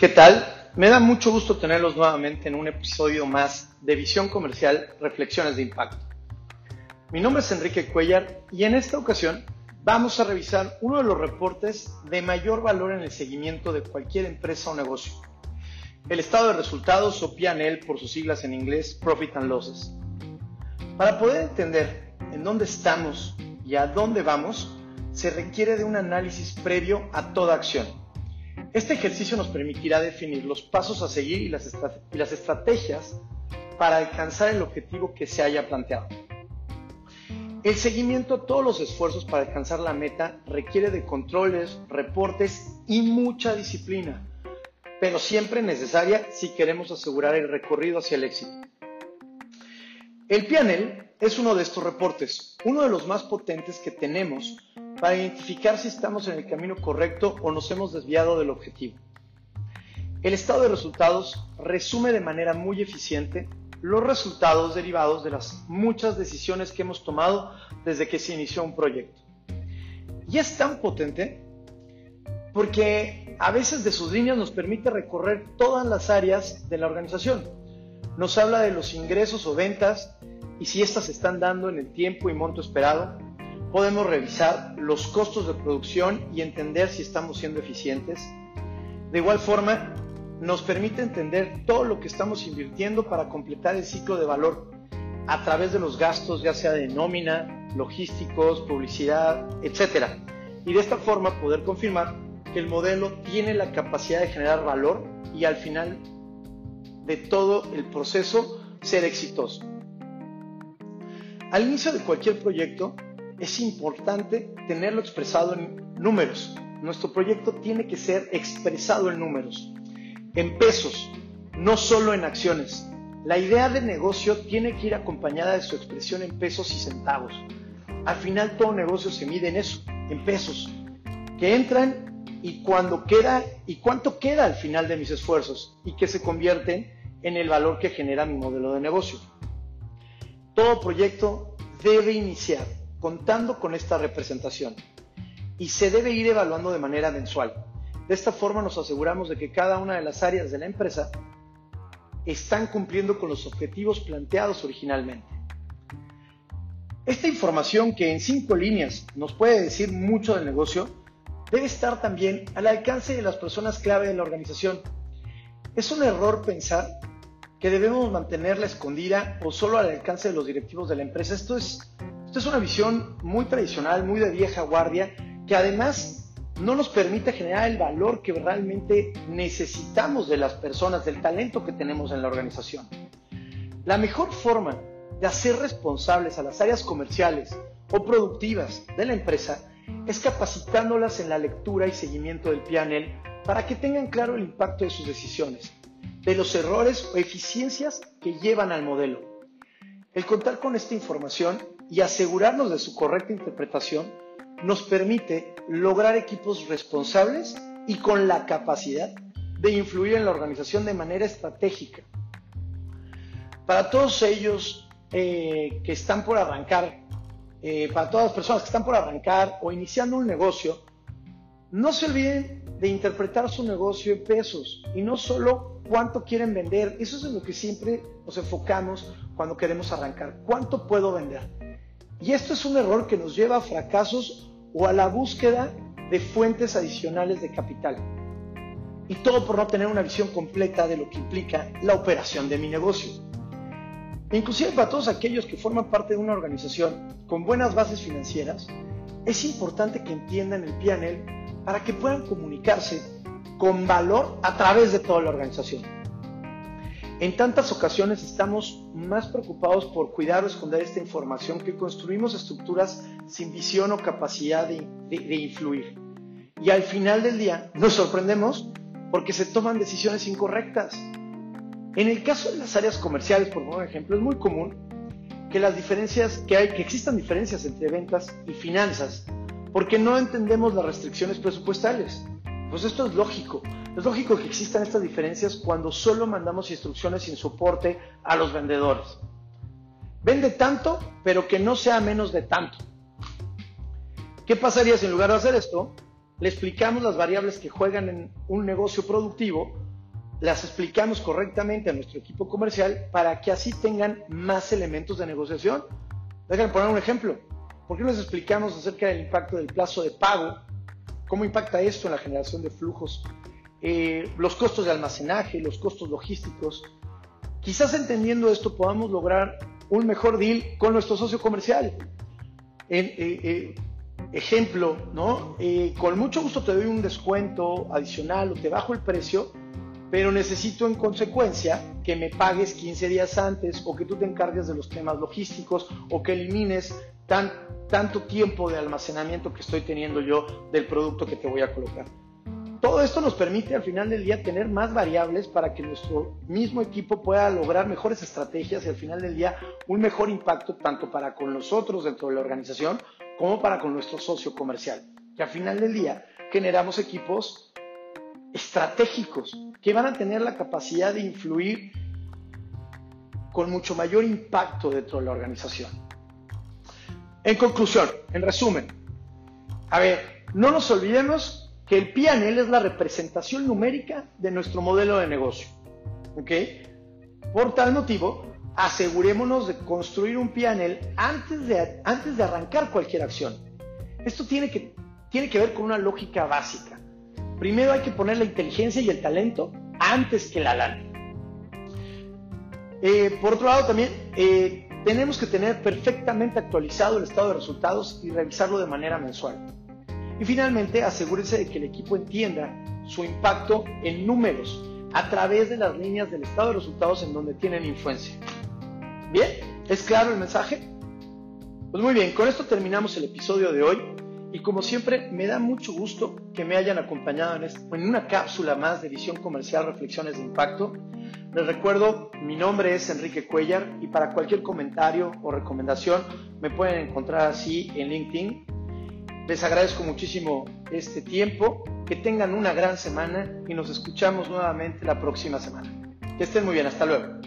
¿Qué tal? Me da mucho gusto tenerlos nuevamente en un episodio más de Visión Comercial Reflexiones de Impacto. Mi nombre es Enrique Cuellar y en esta ocasión vamos a revisar uno de los reportes de mayor valor en el seguimiento de cualquier empresa o negocio. El estado de resultados o P&L por sus siglas en inglés Profit and Losses. Para poder entender en dónde estamos y a dónde vamos, se requiere de un análisis previo a toda acción este ejercicio nos permitirá definir los pasos a seguir y las, estrategias para alcanzar el objetivo que se haya planteado. El seguimiento a todos los esfuerzos para alcanzar la meta requiere de controles, reportes y mucha disciplina, pero siempre necesaria si queremos asegurar el recorrido hacia el éxito. El PNL es uno de estos reportes, uno de los más potentes que tenemos para identificar si estamos en el camino correcto o nos hemos desviado del objetivo. El estado de resultados resume de manera muy eficiente los resultados derivados de las muchas decisiones que hemos tomado desde que se inició un proyecto. Y es tan potente porque a veces de sus líneas nos permite recorrer todas las áreas de la organización. Nos habla de los ingresos o ventas y si éstas se están dando en el tiempo y monto esperado, podemos revisar los costos de producción y entender si estamos siendo eficientes. De igual forma, nos permite entender todo lo que estamos invirtiendo para completar el ciclo de valor a través de los gastos, ya sea de nómina, logísticos, publicidad, etc. Y de esta forma poder confirmar que el modelo tiene la capacidad de generar valor y al final de todo el proceso ser exitoso. Al inicio de cualquier proyecto, es importante tenerlo expresado en números. Nuestro proyecto tiene que ser expresado en números, en pesos, no solo en acciones. La idea de negocio tiene que ir acompañada de su expresión en pesos y centavos. Al final todo negocio se mide en eso, en pesos, que entran y cuando queda y cuánto queda al final de mis esfuerzos y que se convierten en el valor que genera mi modelo de negocio. Todo proyecto debe iniciar contando con esta representación y se debe ir evaluando de manera mensual. De esta forma nos aseguramos de que cada una de las áreas de la empresa están cumpliendo con los objetivos planteados originalmente. Esta información que en cinco líneas nos puede decir mucho del negocio, debe estar también al alcance de las personas clave de la organización. Es un error pensar que debemos mantenerla escondida o solo al alcance de los directivos de la empresa. Esto es esta es una visión muy tradicional, muy de vieja guardia, que además no nos permite generar el valor que realmente necesitamos de las personas, del talento que tenemos en la organización. La mejor forma de hacer responsables a las áreas comerciales o productivas de la empresa es capacitándolas en la lectura y seguimiento del PNL para que tengan claro el impacto de sus decisiones, de los errores o eficiencias que llevan al modelo. El contar con esta información y asegurarnos de su correcta interpretación nos permite lograr equipos responsables y con la capacidad de influir en la organización de manera estratégica. Para todos ellos eh, que están por arrancar, eh, para todas las personas que están por arrancar o iniciando un negocio, no se olviden de interpretar su negocio en pesos y no solo cuánto quieren vender. Eso es en lo que siempre nos enfocamos cuando queremos arrancar. ¿Cuánto puedo vender? Y esto es un error que nos lleva a fracasos o a la búsqueda de fuentes adicionales de capital. Y todo por no tener una visión completa de lo que implica la operación de mi negocio. inclusive para todos aquellos que forman parte de una organización con buenas bases financieras, es importante que entiendan el PNL para que puedan comunicarse con valor a través de toda la organización. En tantas ocasiones estamos más preocupados por cuidar o esconder esta información que construimos estructuras sin visión o capacidad de, influir. Y al final del día nos sorprendemos porque se toman decisiones incorrectas. En el caso de las áreas comerciales, por ejemplo, es muy común que que existan diferencias entre ventas y finanzas, porque no entendemos las restricciones presupuestales. Pues esto es lógico. Es lógico que existan estas diferencias cuando solo mandamos instrucciones sin soporte a los vendedores. Vende tanto, pero que no sea menos de tanto. ¿Qué pasaría si en lugar de hacer esto, le explicamos las variables que juegan en un negocio productivo las explicamos correctamente a nuestro equipo comercial para que así tengan más elementos de negociación. Déjenme poner un ejemplo. ¿Por qué no les explicamos acerca del impacto del plazo de pago? ¿Cómo impacta esto en la generación de flujos? Eh, los costos de almacenaje, los costos logísticos. Quizás entendiendo esto podamos lograr un mejor deal con nuestro socio comercial. Eh, eh, ejemplo, ¿no? con mucho gusto te doy un descuento adicional o te bajo el precio pero necesito en consecuencia que me pagues 15 días antes o que tú te encargues de los temas logísticos o que elimines tan, tanto tiempo de almacenamiento que estoy teniendo yo del producto que te voy a colocar. Todo esto nos permite al final del día tener más variables para que nuestro mismo equipo pueda lograr mejores estrategias y al final del día un mejor impacto tanto para con nosotros dentro de la organización como para con nuestro socio comercial. Que al final del día generamos equipos estratégicos que van a tener la capacidad de influir con mucho mayor impacto dentro de la organización. En conclusión, en resumen, a ver, no nos olvidemos que el PNL es la representación numérica de nuestro modelo de negocio. ¿Ok? Por tal motivo, asegurémonos de construir un PNL antes de, antes de arrancar cualquier acción. Esto tiene que, tiene que ver con una lógica básica primero hay que poner la inteligencia y el talento antes que la lana. Eh, por otro lado, también eh, tenemos que tener perfectamente actualizado el estado de resultados y revisarlo de manera mensual. Y finalmente, asegúrese de que el equipo entienda su impacto en números a través de las líneas del estado de resultados en donde tienen influencia. ¿Bien? ¿Es claro el mensaje? Pues muy bien, con esto terminamos el episodio de hoy. Y como siempre, me da mucho gusto que me hayan acompañado en, una cápsula más de visión comercial Reflexiones de Impacto. Les recuerdo, mi nombre es Enrique Cuellar y para cualquier comentario o recomendación me pueden encontrar así en LinkedIn. Les agradezco muchísimo este tiempo, que tengan una gran semana y nos escuchamos nuevamente la próxima semana. Que estén muy bien, hasta luego.